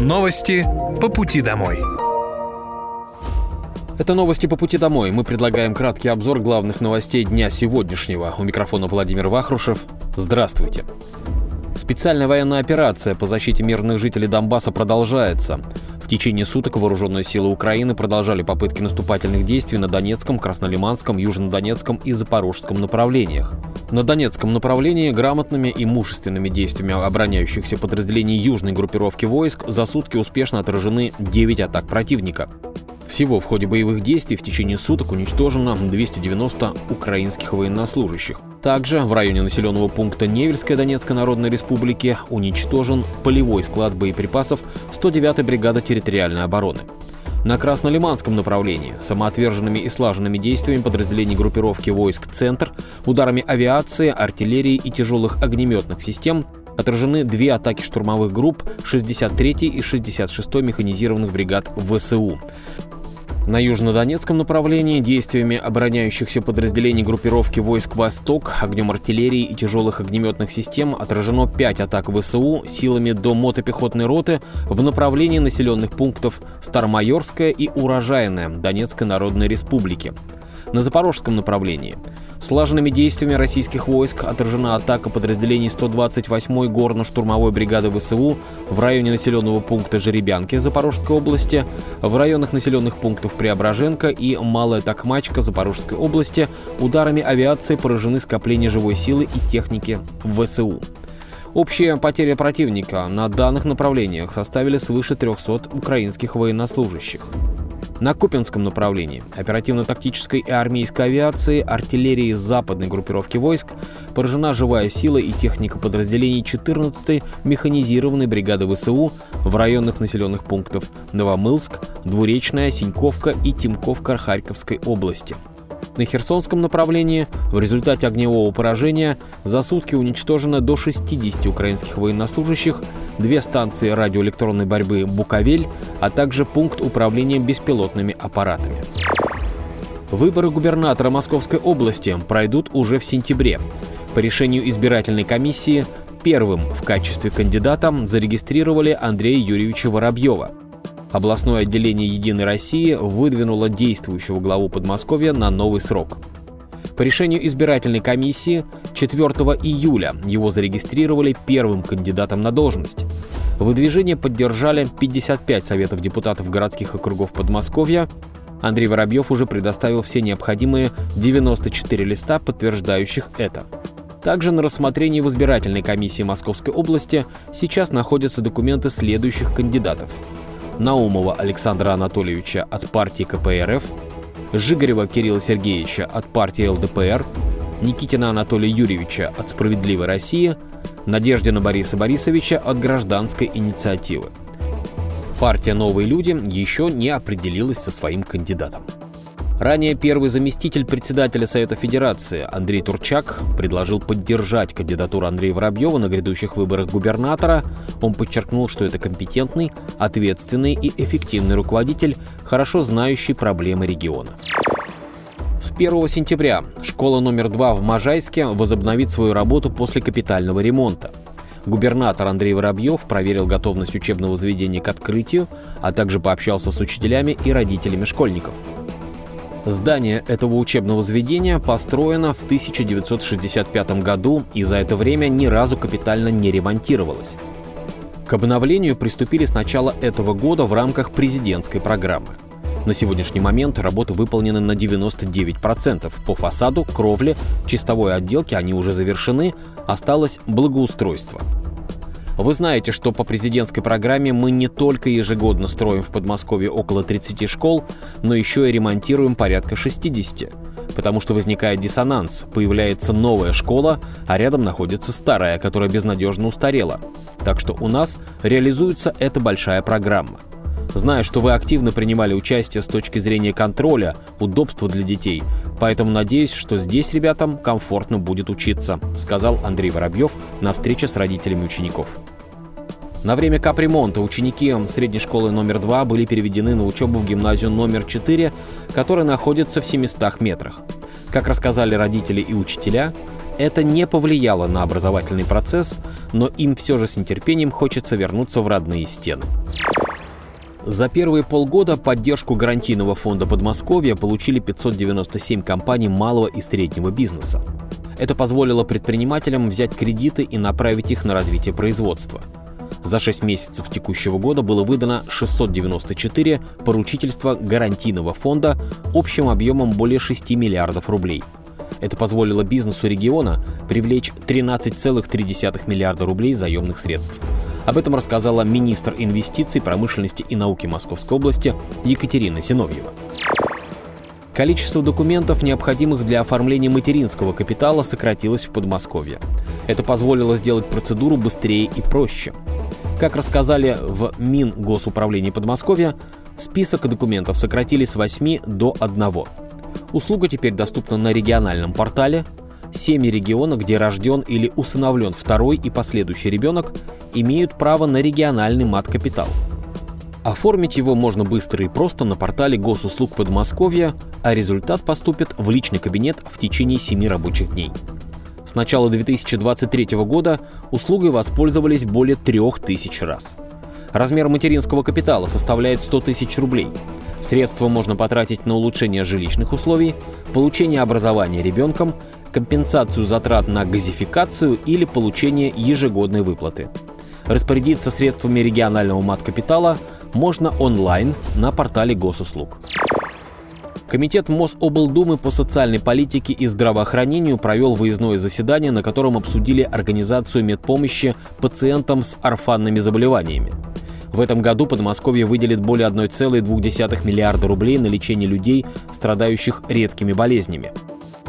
Новости по пути домой. Это новости по пути домой. Мы предлагаем краткий обзор главных новостей дня сегодняшнего. У микрофона Владимир Вахрушев. Здравствуйте. Специальная военная операция по защите мирных жителей Донбасса продолжается. В течение суток вооруженные силы Украины продолжали попытки наступательных действий на Донецком, Краснолиманском, Южнодонецком и Запорожском направлениях. На Донецком направлении грамотными и мужественными действиями обороняющихся подразделений южной группировки войск за сутки успешно отражены 9 атак противника. Всего в ходе боевых действий в течение суток уничтожено 290 украинских военнослужащих. Также в районе населенного пункта Невельской Донецкой Народной Республики уничтожен полевой склад боеприпасов 109-й бригады территориальной обороны. На Краснолиманском направлении самоотверженными и слаженными действиями подразделений группировки войск «Центр», ударами авиации, артиллерии и тяжелых огнеметных систем отражены две атаки штурмовых групп 63-й и 66-й механизированных бригад ВСУ. На южнодонецком направлении действиями обороняющихся подразделений группировки войск «Восток», огнем артиллерии и тяжелых огнеметных систем отражено 5 атак ВСУ силами до мотопехотной роты в направлении населенных пунктов Старомайорская и Урожайная Донецкой Народной Республики. На запорожском направлении Слаженными действиями российских войск отражена атака подразделений 128-й горно-штурмовой бригады ВСУ в районе населенного пункта Жеребянки Запорожской области, в районах населенных пунктов Преображенка и Малая Токмачка Запорожской области ударами авиации поражены скопления живой силы и техники ВСУ. Общая потеря противника на данных направлениях составили свыше 300 украинских военнослужащих. На Купинском направлении. Оперативно-тактической армейской авиации, артиллерии западной группировки войск поражена живая сила и техника подразделений 14-й механизированной бригады ВСУ в районных населенных пунктов Новомылск, Двуречная, Синьковка и Тимковка Харьковской области – на Херсонском направлении в результате огневого поражения за сутки уничтожено до 60 украинских военнослужащих, две станции радиоэлектронной борьбы «Буковель», а также пункт управления беспилотными аппаратами. Выборы губернатора Московской области пройдут уже в сентябре. По решению избирательной комиссии первым в качестве кандидата зарегистрировали Андрея Юрьевича Воробьева – Областное отделение «Единой России» выдвинуло действующего главу Подмосковья на новый срок. По решению избирательной комиссии 4 июля его зарегистрировали первым кандидатом на должность. Выдвижение поддержали 55 советов депутатов городских округов Подмосковья. Андрей Воробьев уже предоставил все необходимые 94 листа, подтверждающих это. Также на рассмотрении в избирательной комиссии Московской области сейчас находятся документы следующих кандидатов – Наумова Александра Анатольевича от партии КПРФ, Жигарева Кирилла Сергеевича от партии ЛДПР, Никитина Анатолия Юрьевича от «Справедливой России», Надеждина Бориса Борисовича от «Гражданской инициативы». Партия «Новые люди» еще не определилась со своим кандидатом. Ранее первый заместитель председателя Совета Федерации Андрей Турчак предложил поддержать кандидатуру Андрея Воробьева на грядущих выборах губернатора. Он подчеркнул, что это компетентный, ответственный и эффективный руководитель, хорошо знающий проблемы региона. С 1 сентября школа номер 2 в Можайске возобновит свою работу после капитального ремонта. Губернатор Андрей Воробьев проверил готовность учебного заведения к открытию, а также пообщался с учителями и родителями школьников. Здание этого учебного заведения построено в 1965 году и за это время ни разу капитально не ремонтировалось. К обновлению приступили с начала этого года в рамках президентской программы. На сегодняшний момент работы выполнены на 99%. По фасаду, кровле, чистовой отделке они уже завершены, осталось благоустройство – вы знаете, что по президентской программе мы не только ежегодно строим в Подмосковье около 30 школ, но еще и ремонтируем порядка 60 потому что возникает диссонанс. Появляется новая школа, а рядом находится старая, которая безнадежно устарела. Так что у нас реализуется эта большая программа. Знаю, что вы активно принимали участие с точки зрения контроля, удобства для детей, поэтому надеюсь, что здесь ребятам комфортно будет учиться, сказал Андрей Воробьев на встрече с родителями учеников. На время капремонта ученики средней школы номер 2 были переведены на учебу в гимназию номер 4, которая находится в 700 метрах. Как рассказали родители и учителя, Это не повлияло на образовательный процесс, но им все же с нетерпением хочется вернуться в родные стены. За первые полгода поддержку гарантийного фонда Подмосковья получили 597 компаний малого и среднего бизнеса. Это позволило предпринимателям взять кредиты и направить их на развитие производства. За 6 месяцев текущего года было выдано 694 поручительства гарантийного фонда общим объемом более 6 миллиардов рублей. Это позволило бизнесу региона привлечь 13,3 миллиарда рублей заемных средств. Об этом рассказала министр инвестиций, промышленности и науки Московской области Екатерина Зиновьева. Количество документов, необходимых для оформления материнского капитала, сократилось в Подмосковье. Это позволило сделать процедуру быстрее и проще. Как рассказали в Мингосуправлении Подмосковья, список документов сократили с 8 до 1. Услуга теперь доступна на региональном портале. Семь регионов, где рожден или усыновлен второй и последующий ребенок, имеют право на региональный мат-капитал – Оформить его можно быстро и просто на портале госуслуг Подмосковья, а результат поступит в личный кабинет в течение 7 рабочих дней. С начала 2023 года услугой воспользовались более 3000 раз. Размер материнского капитала составляет 100 тысяч рублей. Средства можно потратить на улучшение жилищных условий, получение образования ребенком, компенсацию затрат на газификацию или получение ежегодной выплаты. Распорядиться средствами регионального мат-капитала можно онлайн на портале госуслуг. Комитет Мособлдумы по социальной политике и здравоохранению провел выездное заседание, на котором обсудили организацию медпомощи пациентам с орфанными заболеваниями. В этом году Подмосковье выделит более 1,2 миллиарда рублей на лечение людей, страдающих редкими болезнями.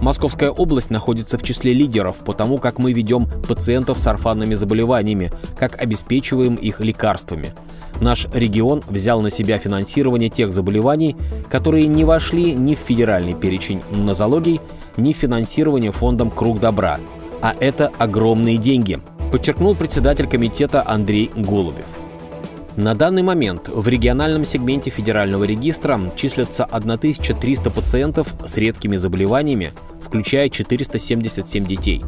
Московская область находится в числе лидеров по тому, как мы ведем пациентов с орфанными заболеваниями, как обеспечиваем их лекарствами. Наш регион взял на себя финансирование тех заболеваний, которые не вошли ни в федеральный перечень нозологий, ни в финансирование фондом «Круг добра». А это огромные деньги, подчеркнул председатель комитета Андрей Голубев. На данный момент в региональном сегменте федерального регистра числятся 1300 пациентов с редкими заболеваниями, включая 477 детей.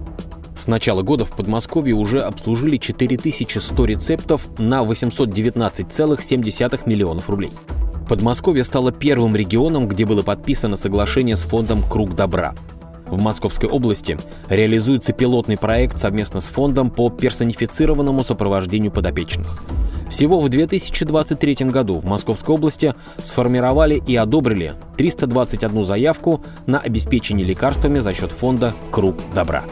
С начала года в Подмосковье уже обслужили 4100 рецептов на 819,7 миллионов рублей. Подмосковье стало первым регионом, где было подписано соглашение с фондом «Круг добра». В Московской области реализуется пилотный проект совместно с фондом по персонифицированному сопровождению подопечных. Всего в 2023 году в Московской области сформировали и одобрили 321 заявку на обеспечение лекарствами за счет фонда «Круг добра».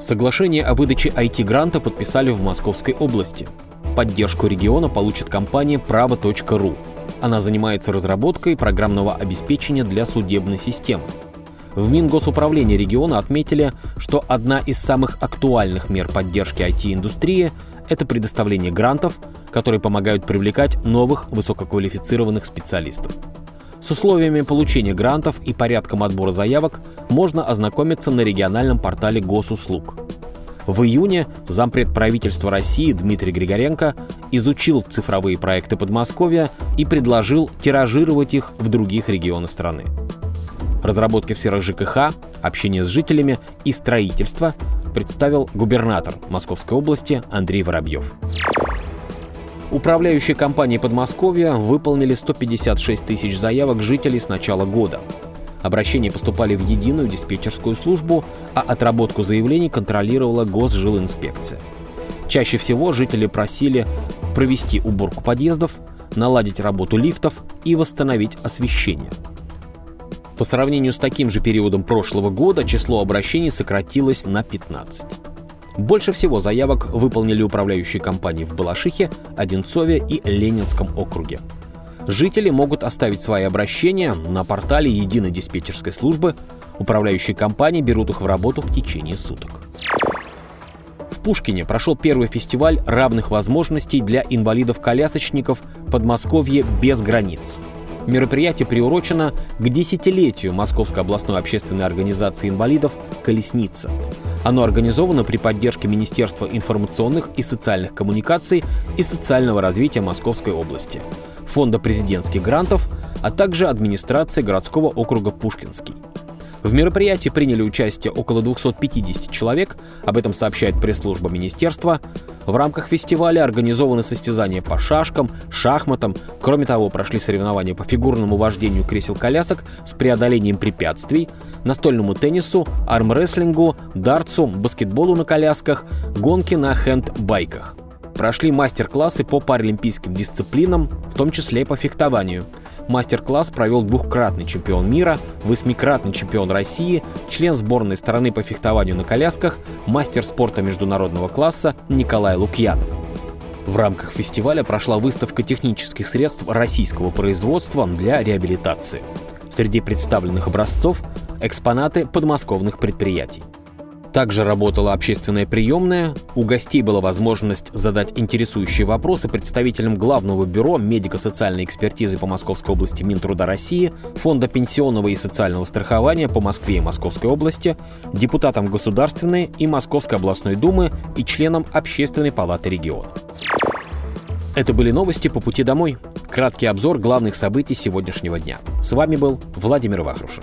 Соглашение о выдаче IT-гранта подписали в Московской области. Поддержку региона получит компания «Право.ру». Она занимается разработкой программного обеспечения для судебной системы. В Мингосуправлении региона отметили, что одна из самых актуальных мер поддержки IT-индустрии – это предоставление грантов, которые помогают привлекать новых высококвалифицированных специалистов. С условиями получения грантов и порядком отбора заявок можно ознакомиться на региональном портале госуслуг. В июне зампред правительства России Дмитрий Григоренко изучил цифровые проекты Подмосковья и предложил тиражировать их в других регионах страны. Разработки в сферах ЖКХ, общение с жителями и строительство представил губернатор Московской области Андрей Воробьев. Управляющие компании Подмосковья выполнили 156 тысяч заявок жителей с начала года. Обращения поступали в единую диспетчерскую службу, а отработку заявлений контролировала Госжилинспекция. Чаще всего жители просили провести уборку подъездов, наладить работу лифтов и восстановить освещение. По сравнению с таким же периодом прошлого года число обращений сократилось на 15. Больше всего заявок выполнили управляющие компании в Балашихе, Одинцове и Ленинском округе. Жители могут оставить свои обращения на портале единой диспетчерской службы. Управляющие компании берут их в работу в течение суток. В Пушкине прошел первый фестиваль равных возможностей для инвалидов-колясочников «Подмосковье без границ». Мероприятие приурочено к десятилетию Московской областной общественной организации инвалидов «Колесница». Оно организовано при поддержке Министерства информационных и социальных коммуникаций и социального развития Московской области, Фонда президентских грантов, а также администрации городского округа Пушкинский. В мероприятии приняли участие около 250 человек, об этом сообщает пресс-служба министерства. В рамках фестиваля организованы состязания по шашкам, шахматам. Кроме того, прошли соревнования по фигурному вождению кресел-колясок с преодолением препятствий, настольному теннису, армрестлингу, дартсу, баскетболу на колясках, гонки на хенд-байках. Прошли мастер-классы по паралимпийским дисциплинам, в том числе по фехтованию – Мастер-класс провел двухкратный чемпион мира, восьмикратный чемпион России, член сборной страны по фехтованию на колясках, мастер спорта международного класса Николай Лукьянов. В рамках фестиваля прошла выставка технических средств российского производства для реабилитации. Среди представленных образцов – экспонаты подмосковных предприятий. Также работала общественная приемная, у гостей была возможность задать интересующие вопросы представителям Главного бюро медико-социальной экспертизы по Московской области Минтруда России, Фонда пенсионного и социального страхования по Москве и Московской области, депутатам Государственной и Московской областной думы и членам Общественной палаты региона. Это были новости по пути домой. Краткий обзор главных событий сегодняшнего дня. С вами был Владимир Вахрушев.